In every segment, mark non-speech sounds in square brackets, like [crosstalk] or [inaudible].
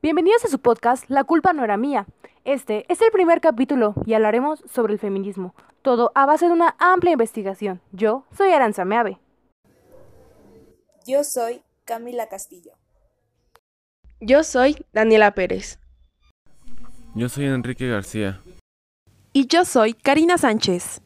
Bienvenidos a su podcast La culpa no era mía. Este es el primer capítulo y hablaremos sobre el feminismo, todo a base de una amplia investigación. Yo soy Aranza Meave. Yo soy Camila Castillo. Yo soy Daniela Pérez. Yo soy Enrique García. Y yo soy Karina Sánchez.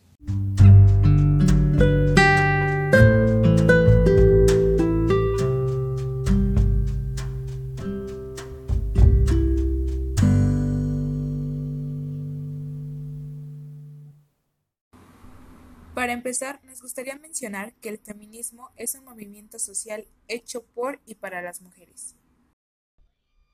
Para empezar, nos gustaría mencionar que el feminismo es un movimiento social hecho por y para las mujeres.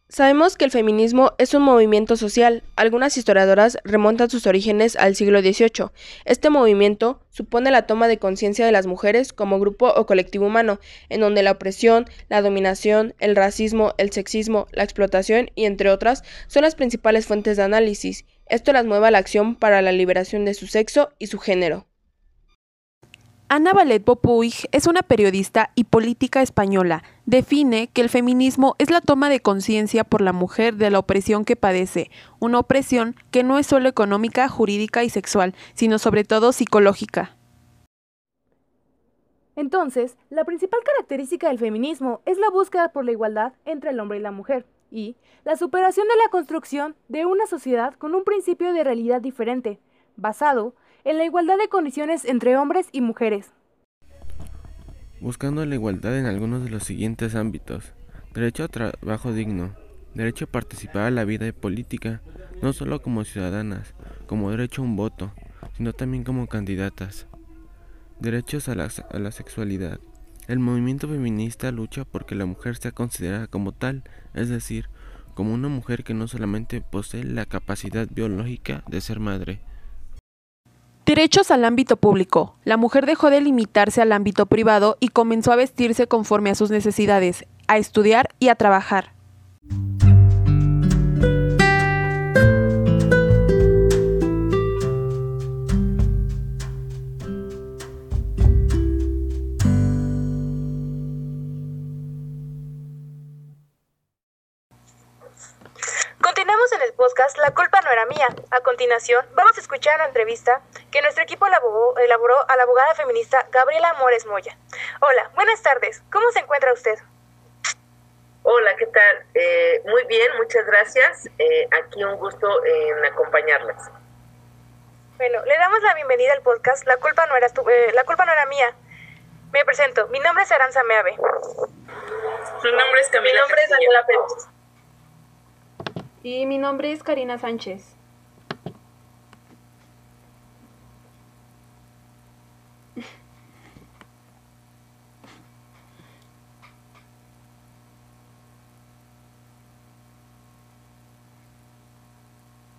Sabemos que el feminismo es un movimiento social. Algunas historiadoras remontan sus orígenes al siglo XVIII. Este movimiento supone la toma de conciencia de las mujeres como grupo o colectivo humano, en donde la opresión, la dominación, el racismo, el sexismo, la explotación y entre otras son las principales fuentes de análisis. Esto las mueve a la acción para la liberación de su sexo y su género. Ana Valet Popuig es una periodista y política española. Define que el feminismo es la toma de conciencia por la mujer de la opresión que padece, una opresión que no es solo económica, jurídica y sexual, sino sobre todo psicológica. Entonces, la principal característica del feminismo es la búsqueda por la igualdad entre el hombre y la mujer y la superación de la construcción de una sociedad con un principio de realidad diferente, basado en la igualdad de condiciones entre hombres y mujeres. Buscando la igualdad en algunos de los siguientes ámbitos. Derecho a trabajo digno. Derecho a participar en la vida política, no solo como ciudadanas, como derecho a un voto, sino también como candidatas. Derechos a la, a la sexualidad. El movimiento feminista lucha porque la mujer sea considerada como tal, es decir, como una mujer que no solamente posee la capacidad biológica de ser madre, Derechos al ámbito público. La mujer dejó de limitarse al ámbito privado y comenzó a vestirse conforme a sus necesidades, a estudiar y a trabajar. Continuamos en el podcast La culpa no era mía. Continuación, vamos a escuchar la entrevista que nuestro equipo elaboró, elaboró a la abogada feminista Gabriela Mores Moya. Hola, buenas tardes. ¿Cómo se encuentra usted? Hola, ¿qué tal? Eh, muy bien, muchas gracias. Eh, aquí un gusto en acompañarlas. Bueno, le damos la bienvenida al podcast La culpa no era, tu, eh, la culpa no era mía. Me presento. Mi nombre es Aranza Meave. Su nombre es Camila. Mi nombre es Daniela Pérez. Y mi nombre es Karina Sánchez.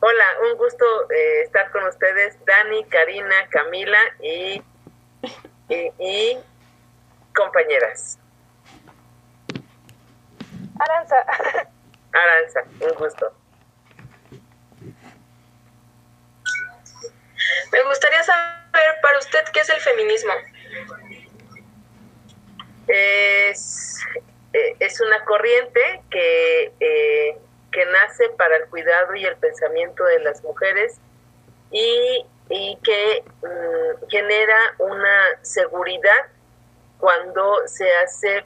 Hola, un gusto eh, estar con ustedes, Dani, Karina, Camila y, y, y compañeras. Aranza. Aranza, un gusto. Me gustaría saber para usted qué es el feminismo. Es, eh, es una corriente que, eh, que nace para el cuidado y el pensamiento de las mujeres y, y que mm, genera una seguridad cuando se hace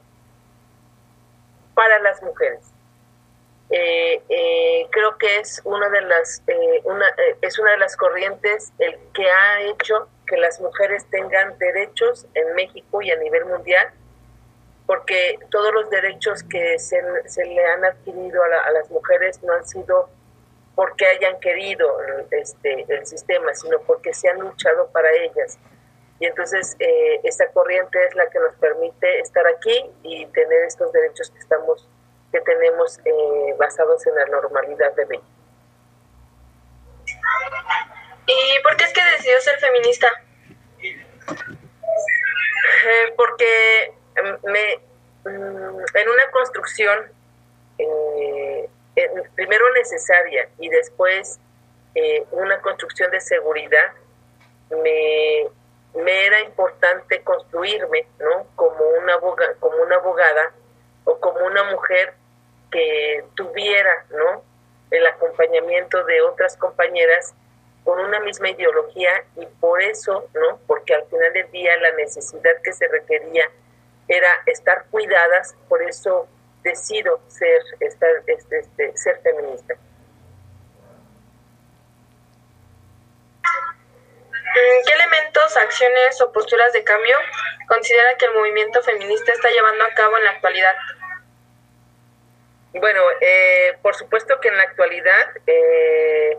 para las mujeres. Eh, eh, creo que es una de las eh, una, es una de las corrientes el que ha hecho que las mujeres tengan derechos en México y a nivel mundial porque todos los derechos que se, se le han adquirido a, la, a, las mujeres no han sido porque hayan querido este el sistema sino porque se han luchado para ellas y entonces eh, esta corriente es la que nos permite estar aquí y tener estos derechos que estamos que tenemos eh, basados en la normalidad de México. ¿Y por qué es que decidió ser feminista? Eh, porque me, en una construcción eh, primero necesaria y después eh, una construcción de seguridad, me, me era importante construirme ¿no? como, una aboga, como una abogada o como una mujer que tuviera, ¿no? El acompañamiento de otras compañeras con una misma ideología y por eso, ¿no? Porque al final del día la necesidad que se requería era estar cuidadas, por eso decido ser, estar, este, este, ser feminista. ¿Qué elementos, acciones o posturas de cambio considera que el movimiento feminista está llevando a cabo en la actualidad? Bueno, eh, por supuesto que en la actualidad, eh,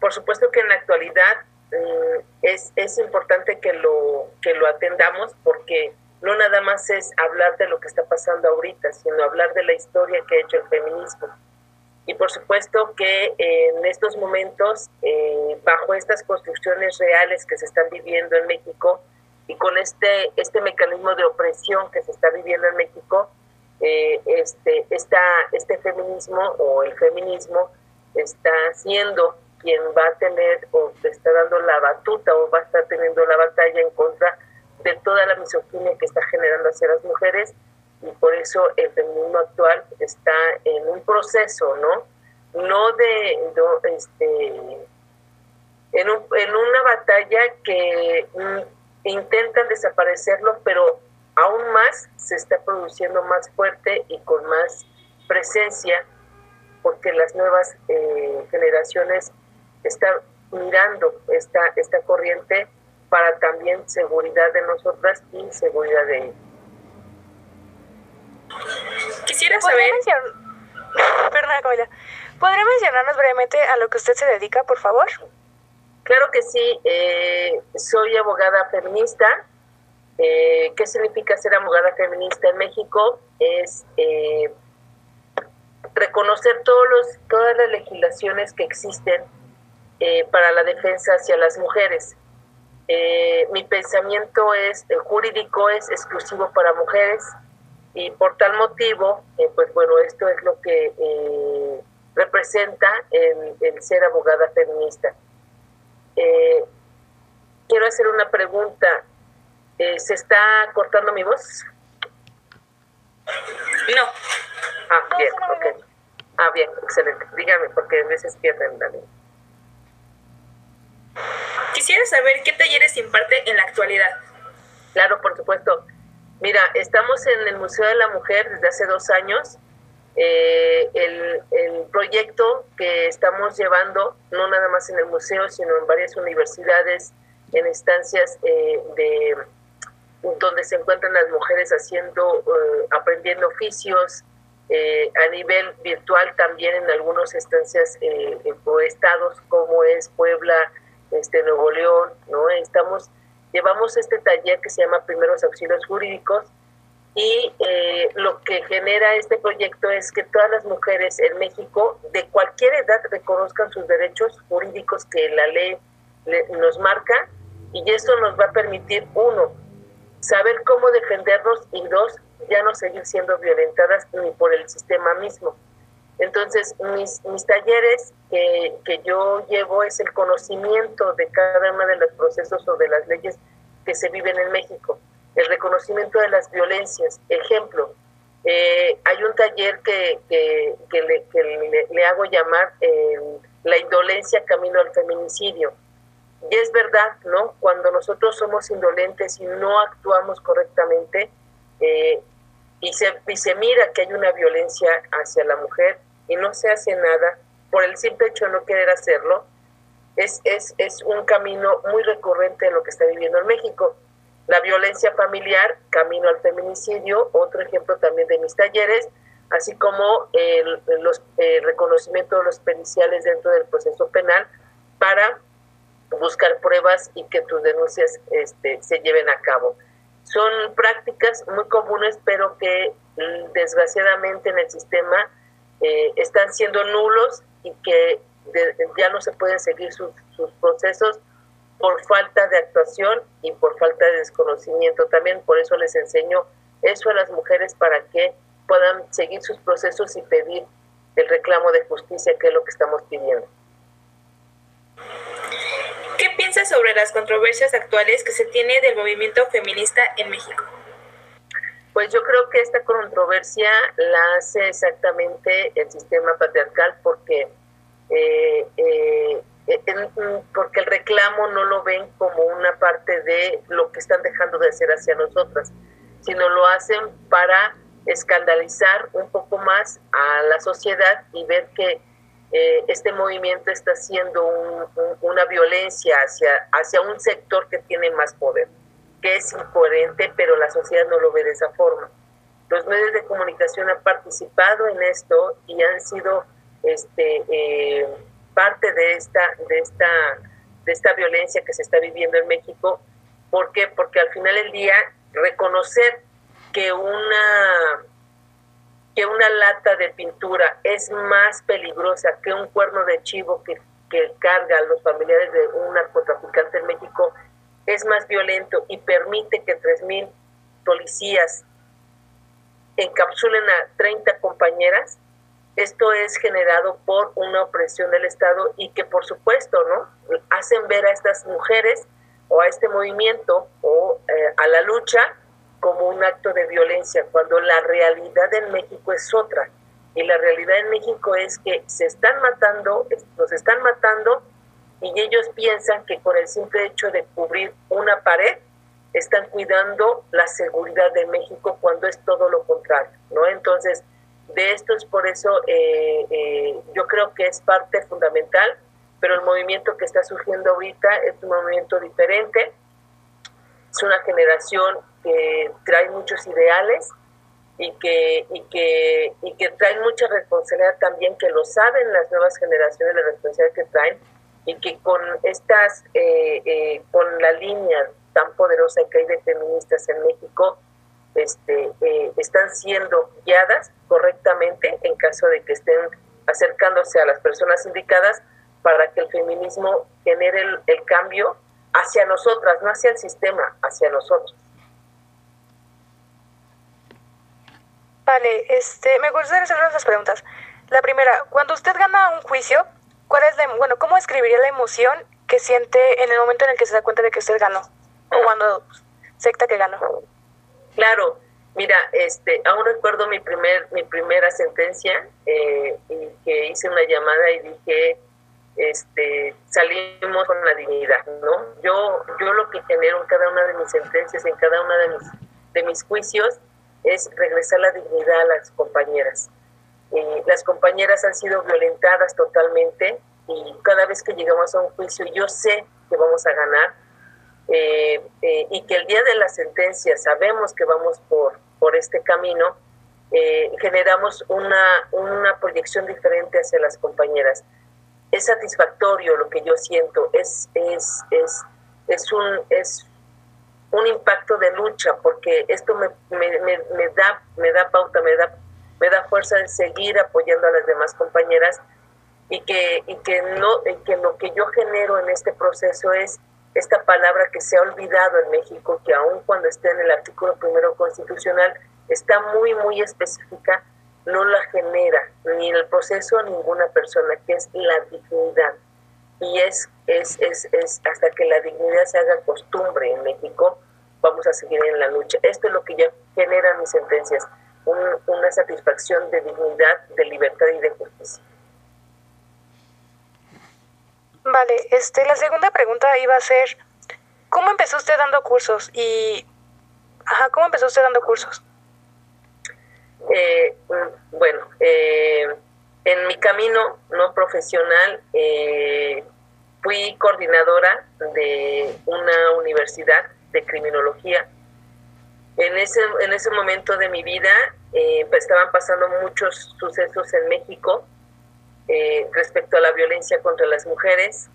por supuesto que en la actualidad eh, es, es importante que lo, que lo atendamos porque no nada más es hablar de lo que está pasando ahorita, sino hablar de la historia que ha hecho el feminismo. Y por supuesto que en estos momentos, eh, bajo estas construcciones reales que se están viviendo en México y con este, este mecanismo de opresión que se está viviendo en México, eh, este, este feminismo o el feminismo está siendo quien va a tener o está dando la batuta o va a estar teniendo la batalla en contra toda la misoginia que está generando hacia las mujeres y por eso el feminismo actual está en un proceso, ¿no? No de, este, en, en una batalla que mm, intentan desaparecerlo, pero aún más se está produciendo más fuerte y con más presencia, porque las nuevas eh, generaciones están mirando esta, esta corriente para también seguridad de nosotras y seguridad de ellos. Quisiera saber... Perdona, Camila. ¿Podría mencionarnos brevemente a lo que usted se dedica, por favor? Claro que sí. Eh, soy abogada feminista. Eh, ¿Qué significa ser abogada feminista en México? Es eh, reconocer todos los, todas las legislaciones que existen para la defensa hacia las mujeres. Mi pensamiento es jurídico es exclusivo para mujeres y por tal motivo, eh, pues bueno, esto es lo que eh, representa el, ser abogada feminista. Eh, quiero hacer una pregunta. ¿Se está cortando mi voz? No. Ah, bien, ok. Ah, bien, excelente. Dígame, porque a veces pierden la Quisiera saber qué talleres imparte en la actualidad. Claro, por supuesto. Mira, estamos en el Museo de la Mujer desde hace dos años. Eh, el, proyecto que estamos llevando, no nada más en el museo, sino en varias universidades, en estancias eh, de donde se encuentran las mujeres haciendo, eh, aprendiendo oficios, a nivel virtual también en algunas estancias o estados como es Puebla, este Nuevo León, ¿no? Estamos llevamos este taller que se llama Primeros Auxilios Jurídicos y eh, lo que genera este proyecto es que todas las mujeres en México de cualquier edad reconozcan sus derechos jurídicos que la ley nos marca y eso nos va a permitir, uno, saber cómo defendernos y dos, ya no seguir siendo violentadas ni por el sistema mismo. Entonces, mis, mis talleres que, que, yo llevo es el conocimiento de cada uno de los procesos o de las leyes que se viven en México, el reconocimiento de las violencias. Ejemplo, eh, hay un taller que, que, que, le, le, hago llamar eh, la indolencia camino al feminicidio. Y es verdad, ¿no? Cuando nosotros somos indolentes y no actuamos correctamente, eh, y se, y se mira que hay una violencia hacia la mujer y no se hace nada por el simple hecho de no querer hacerlo, es, es, es un camino muy recurrente de lo que está viviendo en México. La violencia familiar, camino al feminicidio, otro ejemplo también de mis talleres, así como el, los, el reconocimiento de los periciales dentro del proceso penal para buscar pruebas y que tus denuncias este, se lleven a cabo. Son prácticas muy comunes, pero que mm, desgraciadamente en el sistema eh, están siendo nulos y que ya no se pueden seguir sus, sus, procesos por falta de actuación y por falta de desconocimiento. También por eso les enseño eso a las mujeres para que puedan seguir sus procesos y pedir el reclamo de justicia, que es lo que estamos pidiendo. ¿Qué piensas sobre las controversias actuales que se tiene del movimiento feminista en México? Pues yo creo que esta controversia la hace exactamente el sistema patriarcal porque, eh, eh, porque el reclamo no lo ven como una parte de lo que están dejando de hacer hacia nosotras, sino lo hacen para escandalizar un poco más a la sociedad y ver que eh, este movimiento está haciendo una violencia hacia, hacia un sector que tiene más poder que es incoherente, pero la sociedad no lo ve de esa forma. Los medios de comunicación han participado en esto y han sido este, eh, parte de esta, de, esta, de esta violencia que se está viviendo en México. ¿Por qué? Porque al final del día reconocer que una que una lata de pintura es más peligrosa que un cuerno de chivo que, carga a los familiares de un narcotraficante en México es más violento y permite que 3.000 policías encapsulen a 30 compañeras, esto es generado por una opresión del Estado y que por supuesto no hacen ver a estas mujeres o a este movimiento o eh, a la lucha como un acto de violencia, cuando la realidad en México es otra. Y la realidad en México es que se están matando, nos están matando y ellos piensan que con el simple hecho de cubrir una pared están cuidando la seguridad de México cuando es todo lo contrario, ¿no? Entonces, de esto es por eso eh, eh, yo creo que es parte fundamental, pero el movimiento que está surgiendo ahorita es un movimiento diferente, es una generación que trae muchos ideales y que, y que, y que trae mucha responsabilidad también, que lo saben las nuevas generaciones, la responsabilidad que traen, y que con estas, eh, eh, con la línea tan poderosa que hay de feministas en México, este, eh, están siendo guiadas correctamente en caso de que estén acercándose a las personas indicadas para que el feminismo genere el, cambio hacia nosotras, no hacia el sistema, hacia nosotros. Vale, este, me gustaría hacer unas preguntas. La primera, cuando usted gana un juicio, ¿Cuál es la, bueno, cómo escribiría la emoción que siente en el momento en el que se da cuenta de que usted ganó? O cuando secta que ganó. Claro, mira, este, aún recuerdo mi primer, mi primera sentencia, eh, y que hice una llamada y dije, este, salimos con la dignidad, ¿no? Yo, yo lo que genero en cada una de mis sentencias, en cada una de mis, de mis juicios, es regresar la dignidad a las compañeras. Eh, las compañeras han sido violentadas totalmente y cada vez que llegamos a un juicio yo sé que vamos a ganar eh, eh, y que el día de la sentencia sabemos que vamos por, por este camino, generamos una, una proyección diferente hacia las compañeras. Es satisfactorio lo que yo siento, es, es, es, es, un, es un impacto de lucha porque esto me, me, me da, me da pauta, me da me da fuerza de seguir apoyando a las demás compañeras y que, y que, no, que lo que yo genero en este proceso es esta palabra que se ha olvidado en México, que aun cuando esté en el artículo primero constitucional, está muy, muy específica, no la genera ni el proceso ninguna persona, que es la dignidad. Y es, es, es, es hasta que la dignidad se haga costumbre en México, vamos a seguir en la lucha. Esto es lo que ya genera mis sentencias una satisfacción de dignidad, de libertad y de justicia. Vale, este, la segunda pregunta iba a ser, ¿cómo empezó usted dando cursos? Y, ajá, ¿cómo empezó usted dando cursos? Eh, mm, bueno, eh, en mi camino no profesional eh, fui coordinadora de una universidad de criminología en ese, en ese momento de mi vida eh, pues, estaban pasando muchos sucesos en México eh, respecto a la violencia contra las mujeres.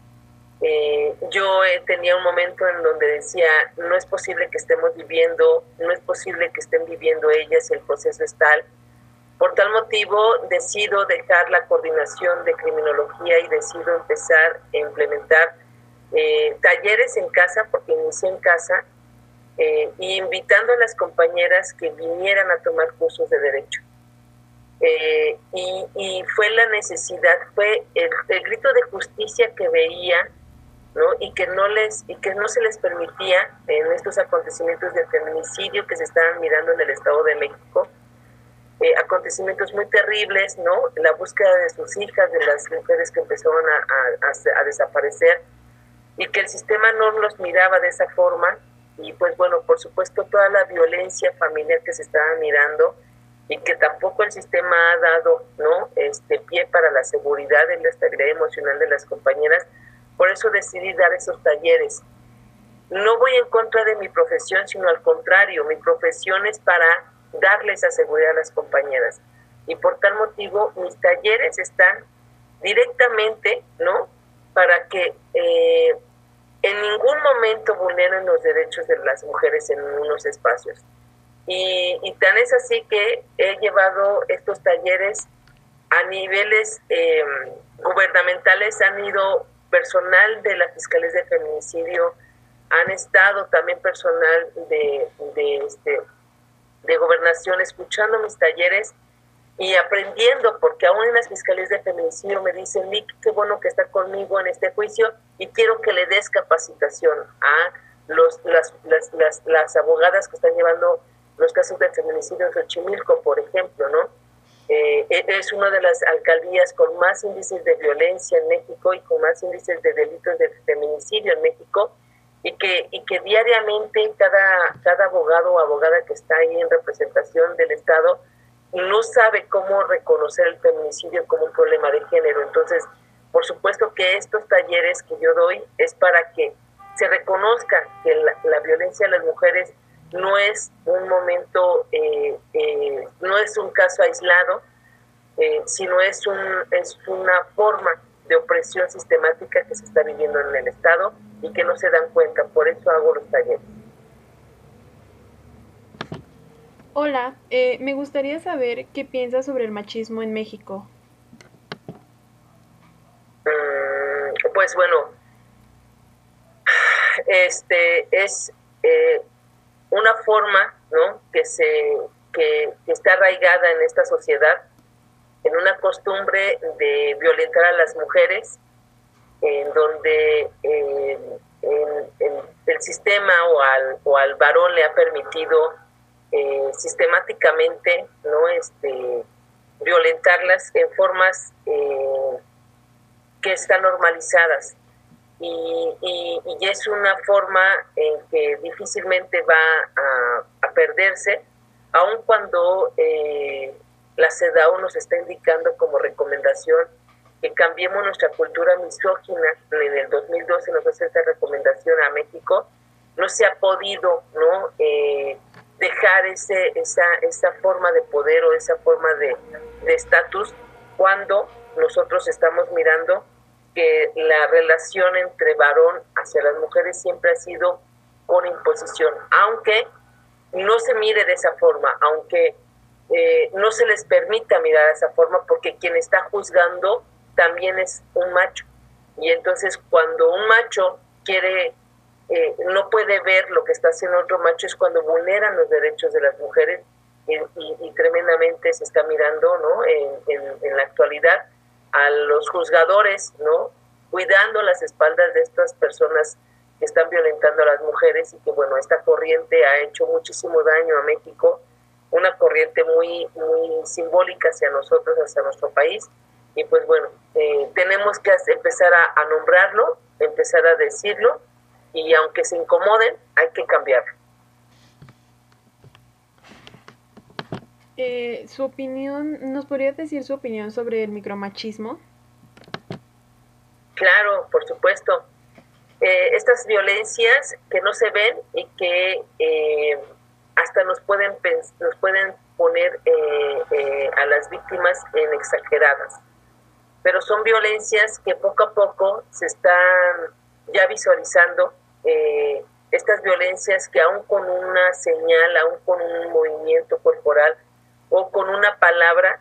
Eh, yo tenía un momento en donde decía, no es posible que estemos viviendo, no es posible que estén viviendo ellas, el proceso es tal. Por tal motivo, decido dejar la coordinación de criminología y decido empezar a implementar talleres en casa, porque inicié en casa, eh, y invitando a las compañeras que vinieran a tomar cursos de derecho. Eh, y, fue la necesidad, fue el, grito de justicia que veía ¿no? Y que no les y que no se les permitía en estos acontecimientos de feminicidio que se estaban mirando en el Estado de México, eh, acontecimientos muy terribles, ¿no? La búsqueda de sus hijas, de las mujeres que empezaron a, a, desaparecer y que el sistema no los miraba de esa forma y pues bueno, por supuesto toda la violencia familiar que se estaba mirando y que tampoco el sistema ha dado, ¿no? Este pie para la seguridad y la estabilidad emocional de las compañeras por eso decidí dar esos talleres. No voy en contra de mi profesión, sino al contrario, mi profesión es para darle esa seguridad a las compañeras. Y por tal motivo, mis talleres están directamente, ¿no? Para que eh, en ningún momento vulneren los derechos de las mujeres en unos espacios. Y, tan es así que he llevado estos talleres a niveles eh, gubernamentales, han ido personal de la Fiscalía de Feminicidio, han estado también personal de, de, este, de gobernación escuchando mis talleres y aprendiendo, porque aún en las fiscalías de feminicidio me dicen, Nick, qué bueno que está conmigo en este juicio y quiero que le des capacitación a los, las, las, las, las abogadas que están llevando los casos de feminicidio en Xochimilco, por ejemplo, ¿no? Eh, e-, es una de las alcaldías con más índices de violencia en México y con más índices de delitos de feminicidio en México y que, y que diariamente cada, cada abogado o abogada que está ahí en representación del Estado no sabe cómo reconocer el feminicidio como un problema de género. Entonces, por supuesto que estos talleres que yo doy es para que se reconozca que la, la violencia a las mujeres no es un momento, eh, eh, no es un caso aislado, eh, sino es, un, es una forma de opresión sistemática que se está viviendo en el Estado y que no se dan cuenta. Por eso hago los talleres. Hola, me gustaría saber qué piensas sobre el machismo en México. Mm, pues bueno, este es una forma ¿no? que, se, que, está arraigada en esta sociedad, en una costumbre de violentar a las mujeres, en donde el sistema o al, o al varón le ha permitido eh, sistemáticamente no este violentarlas en formas eh, que están normalizadas. Y, es una forma en que difícilmente va a, perderse, aun cuando eh, la CEDAW nos está indicando como recomendación que cambiemos nuestra cultura misógina. En el 2012 nos hace esta recomendación a México. No se ha podido ¿no? Eh, dejar ese, esa, esa forma de poder o esa forma de estatus cuando nosotros estamos mirando que la relación entre varón hacia las mujeres siempre ha sido con imposición, aunque no se mire de esa forma, aunque eh, no se les permita mirar de esa forma, porque quien está juzgando también es un macho. Y entonces cuando un macho quiere, eh, no puede ver lo que está haciendo otro macho, es cuando vulneran los derechos de las mujeres y, tremendamente se está mirando ¿no? en la actualidad a los juzgadores, ¿no? Cuidando las espaldas de estas personas que están violentando a las mujeres y que, bueno, esta corriente ha hecho muchísimo daño a México, una corriente muy, muy simbólica hacia nosotros, hacia nuestro país. Y pues bueno, eh, tenemos que empezar a, a nombrarlo, empezar a decirlo y aunque se incomoden, hay que cambiarlo. Eh, su opinión, ¿nos podría decir su opinión sobre el micromachismo? Claro, por supuesto. Eh, estas violencias que no se ven y que eh, hasta nos pueden, nos pueden poner a las víctimas en exageradas. Pero son violencias que poco a poco se están ya visualizando. estas violencias que aún con una señal, aún con un movimiento corporal, o con una palabra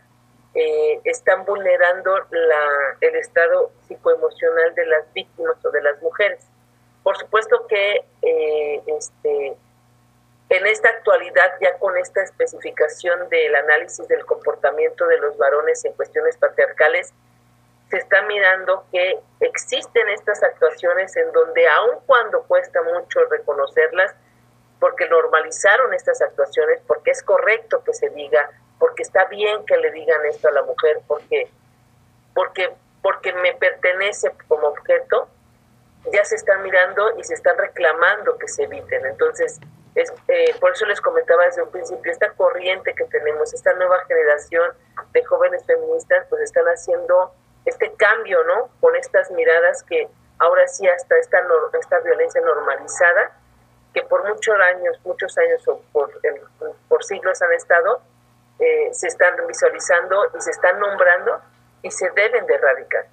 eh, están vulnerando la, el estado psicoemocional de las víctimas o de las mujeres. Por supuesto que eh, este, en esta actualidad, ya con esta especificación del análisis del comportamiento de los varones en cuestiones patriarcales, se está mirando que existen estas actuaciones en donde aun cuando cuesta mucho reconocerlas, porque normalizaron estas actuaciones, porque es correcto que se diga, porque está bien que le digan esto a la mujer, porque, porque, porque me pertenece como objeto, ya se están mirando y se están reclamando que se eviten. Entonces, es, eh, por eso les comentaba desde un principio, esta corriente que tenemos, esta nueva generación de jóvenes feministas, pues están haciendo este cambio, ¿no? Con estas miradas que ahora sí hasta esta, esta violencia normalizada, que por muchos años, muchos años o por, por siglos han estado, eh, se están visualizando y se están nombrando y se deben de erradicar.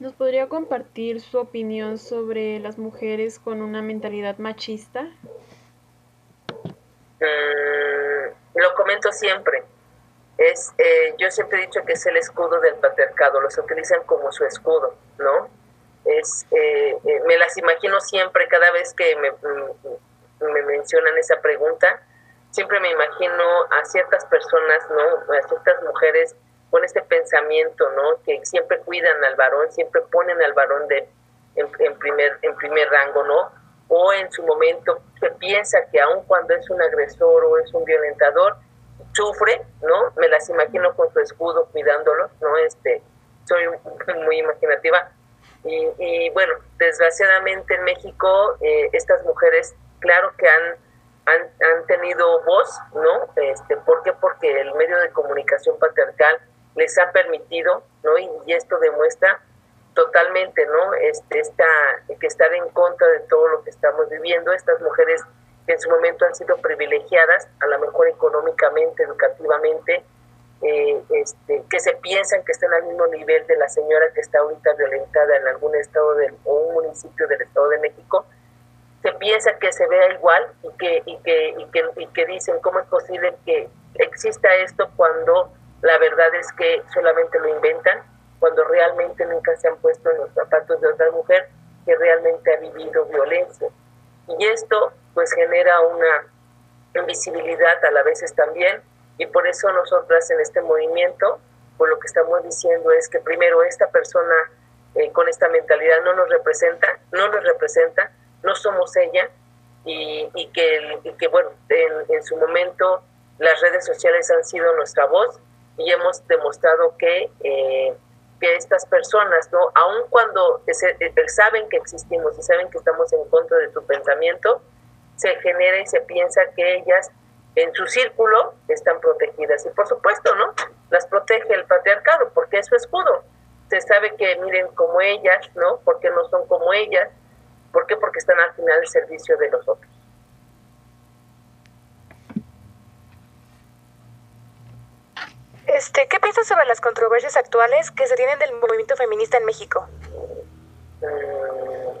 ¿Nos podría compartir su opinión sobre las mujeres con una mentalidad machista? Mm, lo comento siempre. Es, eh, yo siempre he dicho que es el escudo del patriarcado, los utilizan como su escudo, ¿no? Es, eh, eh, me las imagino siempre, cada vez que me, mm, me mencionan esa pregunta, siempre me imagino a ciertas personas, ¿no? A ciertas mujeres con este pensamiento, ¿no? Que siempre cuidan al varón, siempre ponen al varón de, en, primer, en primer rango, ¿no? O en su momento que piensa que aun cuando es un agresor o es un violentador, sufre, ¿no? Me las imagino con su escudo cuidándolo, ¿no? Este, soy [laughs] muy imaginativa. Y, bueno, desgraciadamente en México eh, estas mujeres, claro que han, han, han, tenido voz, ¿no? Este, ¿Por qué? Porque el medio de comunicación patriarcal les ha permitido, ¿no? Y, esto demuestra totalmente, ¿no? Este, esta, que estar en contra de todo lo que estamos viviendo, estas mujeres que en su momento han sido privilegiadas, a lo mejor económicamente, educativamente, eh, este, que se piensan que están al mismo nivel de la señora que está ahorita violentada en algún estado del, o un municipio del Estado de México, se piensa que se vea igual y que, y que, y que, y que dicen cómo es posible que exista esto cuando la verdad es que solamente lo inventan cuando realmente nunca se han puesto en los zapatos de otra mujer que realmente ha vivido violencia. Y esto pues genera una invisibilidad a la vez también y por eso nosotras en este movimiento pues lo que estamos diciendo es que primero esta persona eh, con esta mentalidad no nos representa, no nos representa, no somos ella y, y que bueno, en, en su momento las redes sociales han sido nuestra voz y hemos demostrado que, eh, que estas personas, ¿no? aun cuando eh, saben que existimos y saben que estamos en contra de su pensamiento, se genera y se piensa que ellas en su círculo están protegidas. Y por supuesto, ¿no? Las protege el patriarcado porque es su escudo. Se sabe que miren como ellas, ¿no? Porque no son como ellas. ¿Por qué? Porque están al final al servicio de los otros. Este, ¿Qué piensas sobre las controversias actuales que se tienen del movimiento feminista en México? Mm,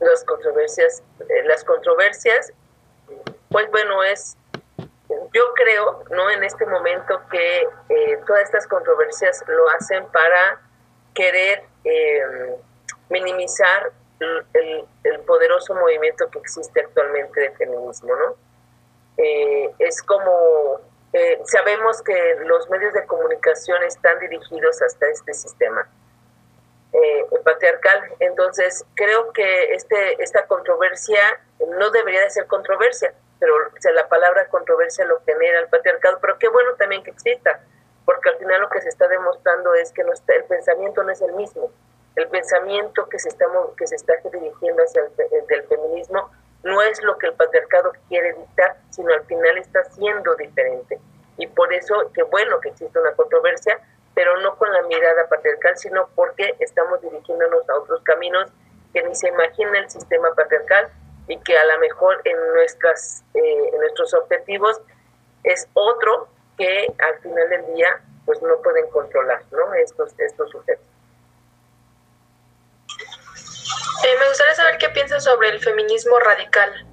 las controversias, eh, las controversias, pues bueno, es, yo creo, ¿no? En este momento que eh, todas estas controversias lo hacen para querer em, minimizar el, poderoso movimiento que existe actualmente de feminismo, ¿no? Eh, es como eh, sabemos que los medios de comunicación están dirigidos hasta este sistema eh, patriarcal. Entonces, creo que este, esta controversia no debería de ser controversia, pero la palabra controversia lo genera el patriarcado, pero qué bueno también que exista, porque al final lo que se está demostrando es que el pensamiento no es el mismo. El pensamiento que se está, que se está dirigiendo hacia el, del feminismo no es lo que el patriarcado quiere dictar, sino al final está siendo diferente. Y por eso, qué bueno que existe una controversia, pero no con la mirada patriarcal, sino porque estamos dirigiéndonos a otros caminos que ni se imagina el sistema patriarcal y que a lo mejor en, nuestras, eh, en nuestros objetivos es otro que al final del día pues no pueden controlar ¿no? estos, estos sujetos. Eh, me gustaría saber qué piensas sobre el feminismo radical.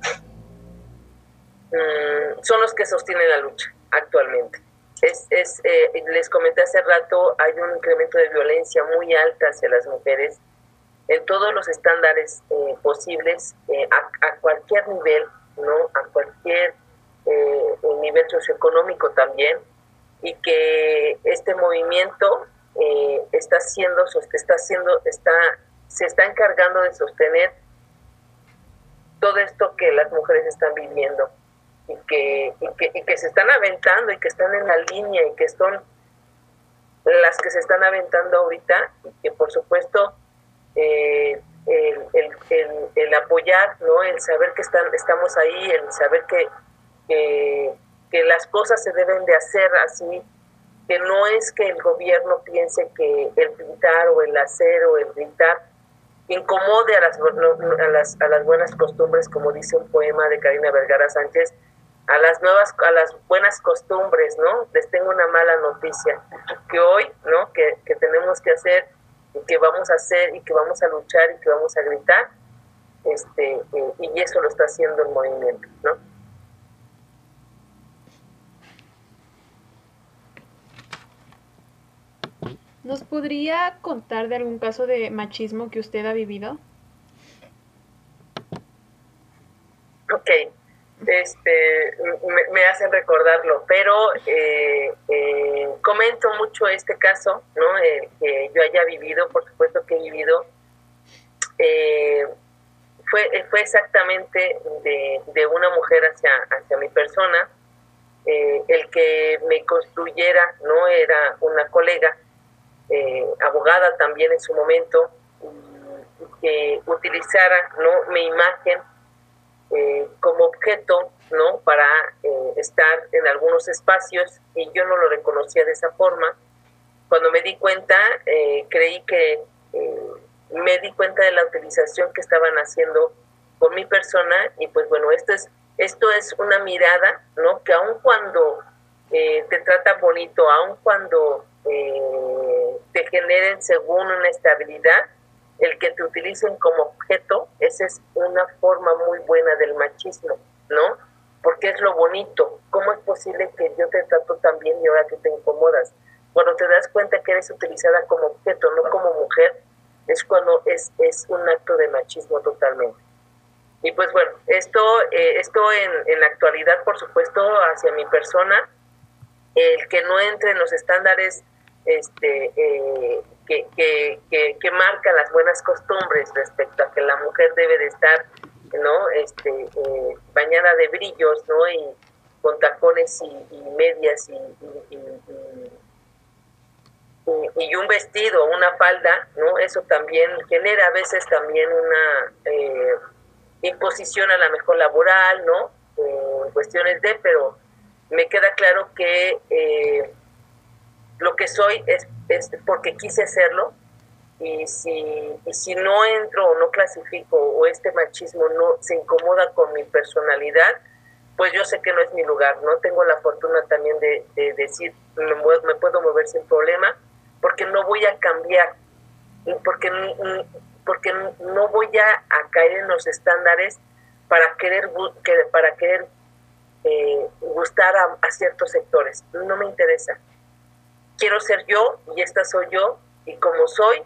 Mm, son los que sostienen la lucha actualmente. Es, es eh, les comenté hace rato, hay un incremento de violencia muy alta hacia las mujeres en todos los estándares eh, posibles, eh, a, cualquier nivel, ¿no? A cualquier nivel socioeconómico también. y que este movimiento está haciendo, está haciendo, está, se está encargando de sostener todo esto que las mujeres están viviendo y que, y que, y que se están aventando y que están en la línea y que son las que se están aventando ahorita y que por supuesto eh, el, el, el, apoyar, ¿no? el saber que están, estamos ahí, el saber que, que, las cosas se deben de hacer así, que no es que el gobierno piense que el pintar o el hacer o el gritar incomode a las, a las, a las buenas costumbres, como dice un poema de Karina Vergara Sánchez, a las nuevas, a las buenas costumbres, ¿no? Les tengo una mala noticia, que hoy, ¿no? Que, que tenemos que hacer y que vamos a hacer y que vamos a luchar y que vamos a gritar, este, eh, y eso lo está haciendo el movimiento, ¿no? ¿Nos podría contar de algún caso de machismo que usted ha vivido? Ok, este, me, hacen recordarlo, pero eh, eh, comento mucho este caso, ¿no? Eh, que yo haya vivido, por supuesto que he vivido. fue, fue exactamente de, de, una mujer hacia, hacia mi persona. el que me construyera, ¿no? Era una colega, abogada también en su momento, que utilizara, ¿no? Mi imagen eh, como objeto, ¿no? Para eh, estar en algunos espacios y yo no lo reconocía de esa forma. Cuando me di cuenta, eh, creí que me di cuenta de la utilización que estaban haciendo con mi persona y pues bueno, esto es, esto es una mirada, ¿no? Que aun cuando te tratan bonito, aun cuando te generen según una estabilidad, el que te utilicen como objeto, esa es una forma muy buena del machismo, ¿no? Porque es lo bonito. ¿Cómo es posible que yo te trato tan bien y ahora que te incomodas? Cuando te das cuenta que eres utilizada como objeto, no como mujer, es cuando es, es un acto de machismo totalmente. Y pues bueno, esto, eh, esto en, en la actualidad, por supuesto, hacia mi persona, el que no entre en los estándares este, eh, que, que, que, marca las buenas costumbres respecto a que la mujer debe de estar no este eh, bañada de brillos no y con tacones y, medias y, y, un vestido una falda no eso también genera a veces también una eh, imposición a la mejor laboral no en cuestiones de pero me queda claro que eh, lo que soy es, es porque quise hacerlo y si, y si no entro o no clasifico o este machismo no se incomoda con mi personalidad, pues yo sé que no es mi lugar. No tengo la fortuna también de, decir, me, me, puedo mover sin problema, porque no voy a cambiar, porque, porque no voy a, caer en los estándares para querer, para querer eh, gustar a, a ciertos sectores. No me interesa quiero ser yo y esta soy yo y como soy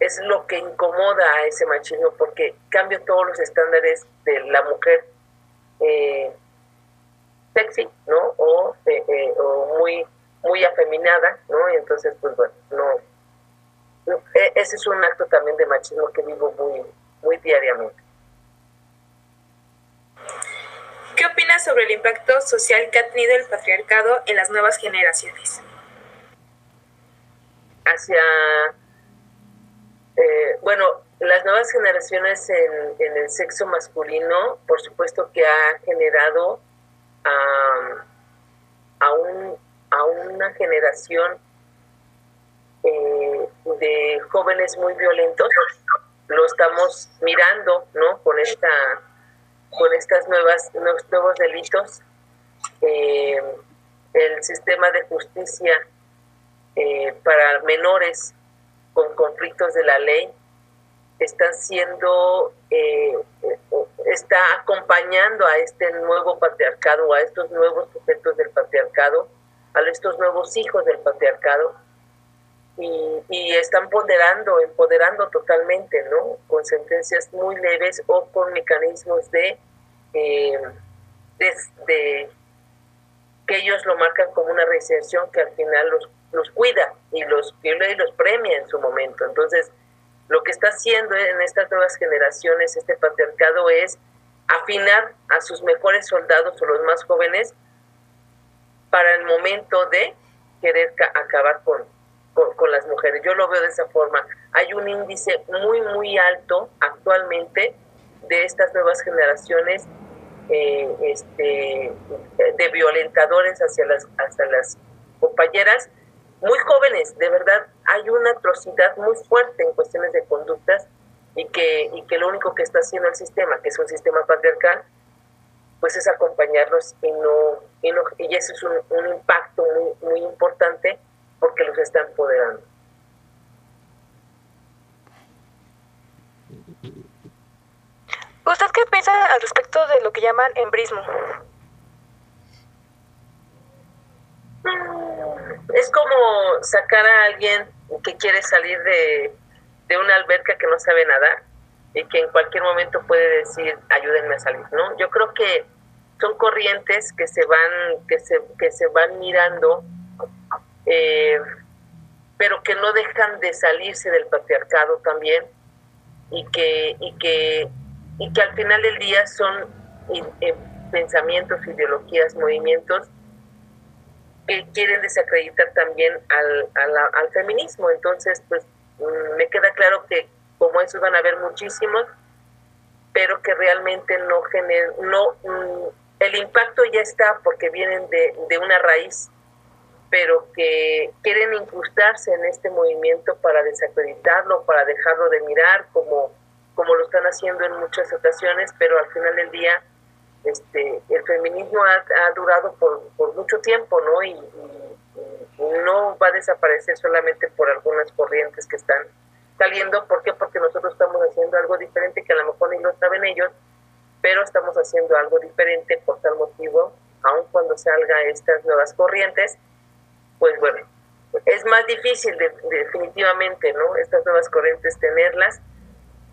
es lo que incomoda a ese machismo porque cambio todos los estándares de la mujer eh, sexy, ¿no? O, eh, eh, o, muy muy afeminada, ¿no? Y entonces, pues bueno, no, e, ese es un acto también de machismo que vivo muy, muy diariamente. ¿Qué opinas sobre el impacto social que ha tenido el patriarcado en las nuevas generaciones? Hacia, eh, bueno, las nuevas generaciones en, el sexo masculino, por supuesto que ha generado a, un, a una generación eh, de jóvenes muy violentos. [laughs] Lo estamos mirando, ¿no? Con esta, con estas nuevas, nuevos delitos. Eh, el sistema de justicia eh, para menores con conflictos de la ley están siendo, eh, está acompañando a este nuevo patriarcado, a estos nuevos sujetos del patriarcado, a estos nuevos hijos del patriarcado, y, están ponderando, empoderando totalmente, ¿no? Con sentencias muy leves o con mecanismos de, eh, que ellos lo marcan como una reinserción que al final los, los cuida y los, y los premia en su momento. Entonces, lo que está haciendo en estas nuevas generaciones este patriarcado es afinar a sus mejores soldados o los más jóvenes para el momento de querer acabar con, con, las mujeres. Yo lo veo de esa forma. Hay un índice muy, muy alto actualmente de estas nuevas generaciones eh, este, de violentadores hacia las, hacia las compañeras muy jóvenes, de verdad, hay una atrocidad muy fuerte en cuestiones de conductas y que, y que lo único que está haciendo el sistema, que es un sistema patriarcal, pues es acompañarlos y no, y, no, y eso es un, un impacto muy, muy importante porque los está empoderando. ¿Usted qué piensa al respecto de lo que llaman embrismo? Es como sacar a alguien que quiere salir de, de una alberca que no sabe nadar y que en cualquier momento puede decir ayúdenme a salir, ¿no? Yo creo que son corrientes que se van que se, que se van mirando eh, pero que no dejan de salirse del patriarcado también y que y que y que al final del día son eh, pensamientos ideologías movimientos que quieren desacreditar también al, al, feminismo. Entonces, pues mm, me queda claro que como esos van a haber muchísimos, pero que realmente no generan, no, mm, el impacto ya está porque vienen de, de una raíz, pero que quieren incrustarse en este movimiento para desacreditarlo, para dejarlo de mirar como, como lo están haciendo en muchas ocasiones, pero al final del día este, el feminismo ha, durado por, mucho tiempo, ¿no? Y, no va a desaparecer solamente por algunas corrientes que están saliendo. ¿Por qué? Porque nosotros estamos haciendo algo diferente que a lo mejor ni lo saben ellos, pero estamos haciendo algo diferente por tal motivo, aun cuando salga estas nuevas corrientes, pues bueno, es más difícil definitivamente, ¿no? Estas nuevas corrientes tenerlas,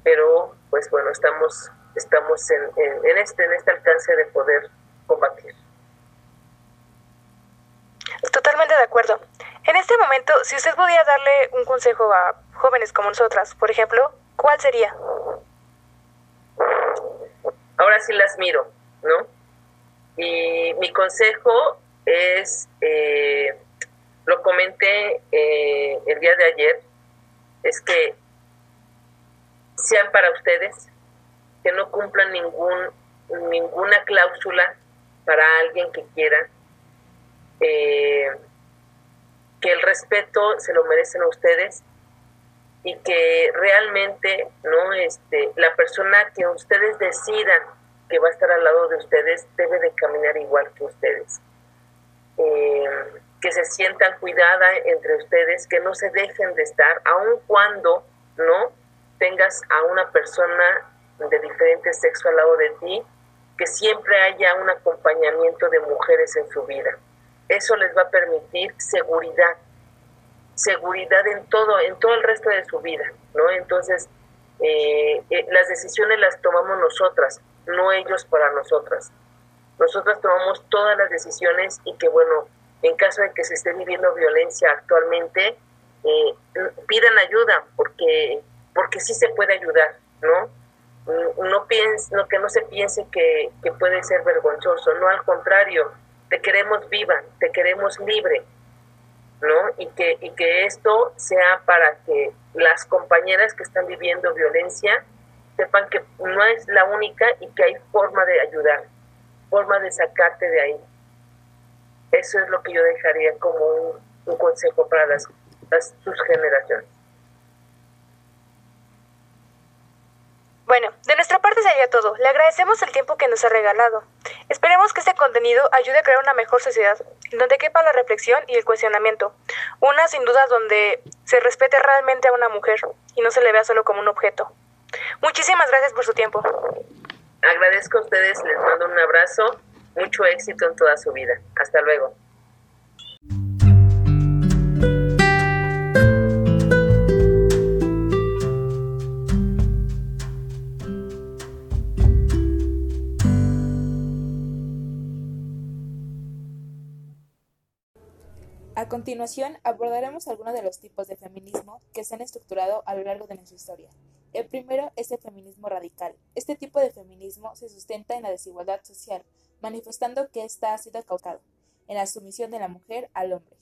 pero pues bueno, estamos estamos en, en, este, en este alcance de poder combatir. Totalmente de acuerdo. En este momento, si usted pudiera darle un consejo a jóvenes como nosotras, por ejemplo, ¿cuál sería? Ahora sí las miro, ¿no? Y mi consejo es, eh, lo comenté eh, el día de ayer, es que sean para ustedes, que no cumplan ningún, ninguna cláusula para alguien que quiera, eh, que el respeto se lo merecen a ustedes y que realmente no este la persona que ustedes decidan que va a estar al lado de ustedes debe de caminar igual que ustedes. Eh, que se sientan cuidada entre ustedes que no se dejen de estar aun cuando no tengas a una persona de diferente sexo al lado de ti, que siempre haya un acompañamiento de mujeres en su vida. Eso les va a permitir seguridad, seguridad en todo, en todo el resto de su vida, ¿no? Entonces, eh, eh, las decisiones las tomamos nosotras, no ellos para nosotras. Nosotras tomamos todas las decisiones y que, bueno, en caso de que se esté viviendo violencia actualmente, eh, pidan ayuda, porque, porque sí se puede ayudar, ¿no? No, piense, no que no se piense que, puede ser vergonzoso, no al contrario, te queremos viva, te queremos libre, ¿no? Y que, y que esto sea para que las compañeras que están viviendo violencia sepan que no es la única y que hay forma de ayudar, forma de sacarte de ahí. Eso es lo que yo dejaría como un, consejo para las, las, sus generaciones. Bueno, de nuestra parte sería todo. Le agradecemos el tiempo que nos ha regalado. Esperemos que este contenido ayude a crear una mejor sociedad, donde quepa la reflexión y el cuestionamiento. Una, sin duda, donde se respete realmente a una mujer y no se le vea solo como un objeto. Muchísimas gracias por su tiempo. Agradezco a ustedes, les mando un abrazo, mucho éxito en toda su vida. Hasta luego. Continuación, abordaremos algunos de los tipos de feminismo que se han estructurado a lo largo de nuestra historia. El primero es el feminismo radical. Este tipo de feminismo se sustenta en la desigualdad social, manifestando que ésta ha sido causada en la sumisión de la mujer al hombre.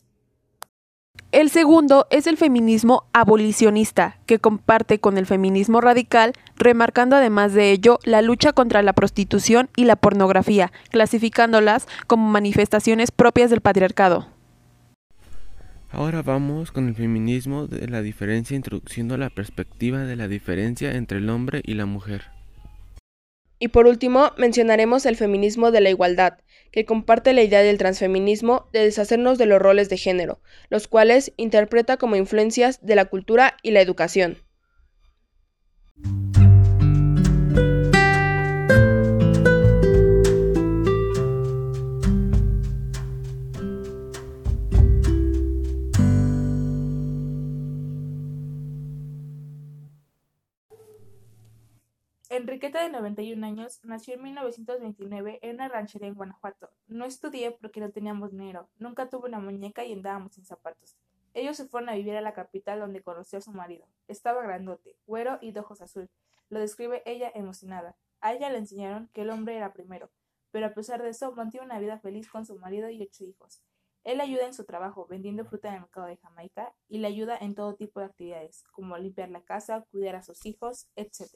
El segundo es el feminismo abolicionista, que comparte con el feminismo radical, remarcando además de ello la lucha contra la prostitución y la pornografía, clasificándolas como manifestaciones propias del patriarcado. Ahora vamos con el feminismo de la diferencia introduciendo la perspectiva de la diferencia entre el hombre y la mujer. Y por último, mencionaremos el feminismo de la igualdad, que comparte la idea del transfeminismo de deshacernos de los roles de género, los cuales interpreta como influencias de la cultura y la educación. Enriqueta, de 91 años, nació en 1929 en una ranchería en Guanajuato. No estudié porque no teníamos dinero, nunca tuve una muñeca y andábamos sin zapatos. Ellos se fueron a vivir a la capital donde conoció a su marido. Estaba grandote, güero y de ojos azul. Lo describe ella emocionada. A ella le enseñaron que el hombre era primero, pero a pesar de eso mantiene una vida feliz con su marido y ocho hijos. Él ayuda en su trabajo vendiendo fruta en el mercado de Jamaica y le ayuda en todo tipo de actividades, como limpiar la casa, cuidar a sus hijos, etc.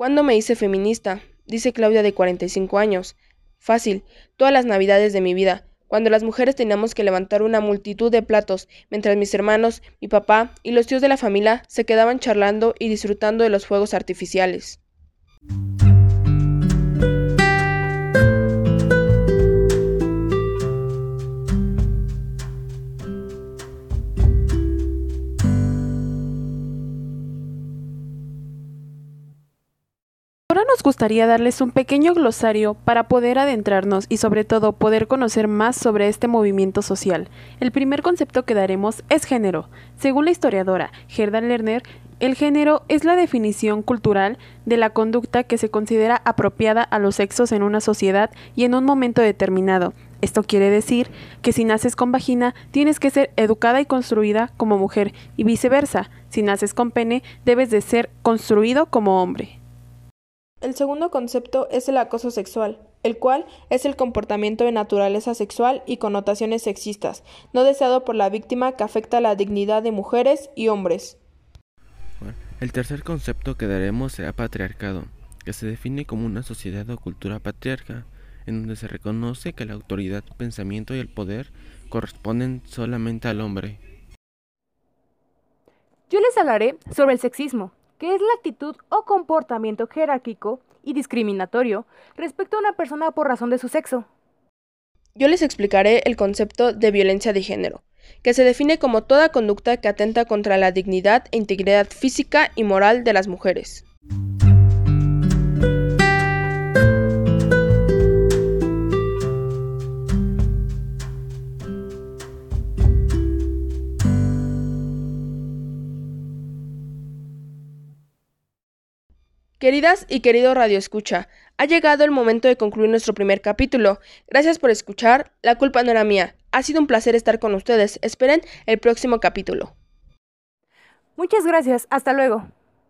¿Cuándo me hice feminista? Dice Claudia de 45 años. Fácil, todas las navidades de mi vida, cuando las mujeres teníamos que levantar una multitud de platos, mientras mis hermanos, mi papá y los tíos de la familia se quedaban charlando y disfrutando de los fuegos artificiales. Gustaría darles un pequeño glosario para poder adentrarnos y sobre todo poder conocer más sobre este movimiento social. El primer concepto que daremos es género. Según la historiadora Gerda Lerner, el género es la definición cultural de la conducta que se considera apropiada a los sexos en una sociedad y en un momento determinado. Esto quiere decir que si naces con vagina, tienes que ser educada y construida como mujer y viceversa. Si naces con pene, debes de ser construido como hombre. El segundo concepto es el acoso sexual, el cual es el comportamiento de naturaleza sexual y connotaciones sexistas, no deseado por la víctima que afecta la dignidad de mujeres y hombres. el tercer concepto que daremos será patriarcado, que se define como una sociedad o cultura patriarca, en donde se reconoce que la autoridad, pensamiento y el poder corresponden solamente al hombre. Yo les hablaré sobre el sexismo, que es la actitud o comportamiento jerárquico y discriminatorio respecto a una persona por razón de su sexo. Yo les explicaré el concepto de violencia de género, que se define como toda conducta que atenta contra la dignidad e integridad física y moral de las mujeres. Queridas y querido Radio Escucha, ha llegado el momento de concluir nuestro primer capítulo. Gracias por escuchar. La culpa no era mía. Ha sido un placer estar con ustedes. Esperen el próximo capítulo. Muchas gracias. Hasta luego.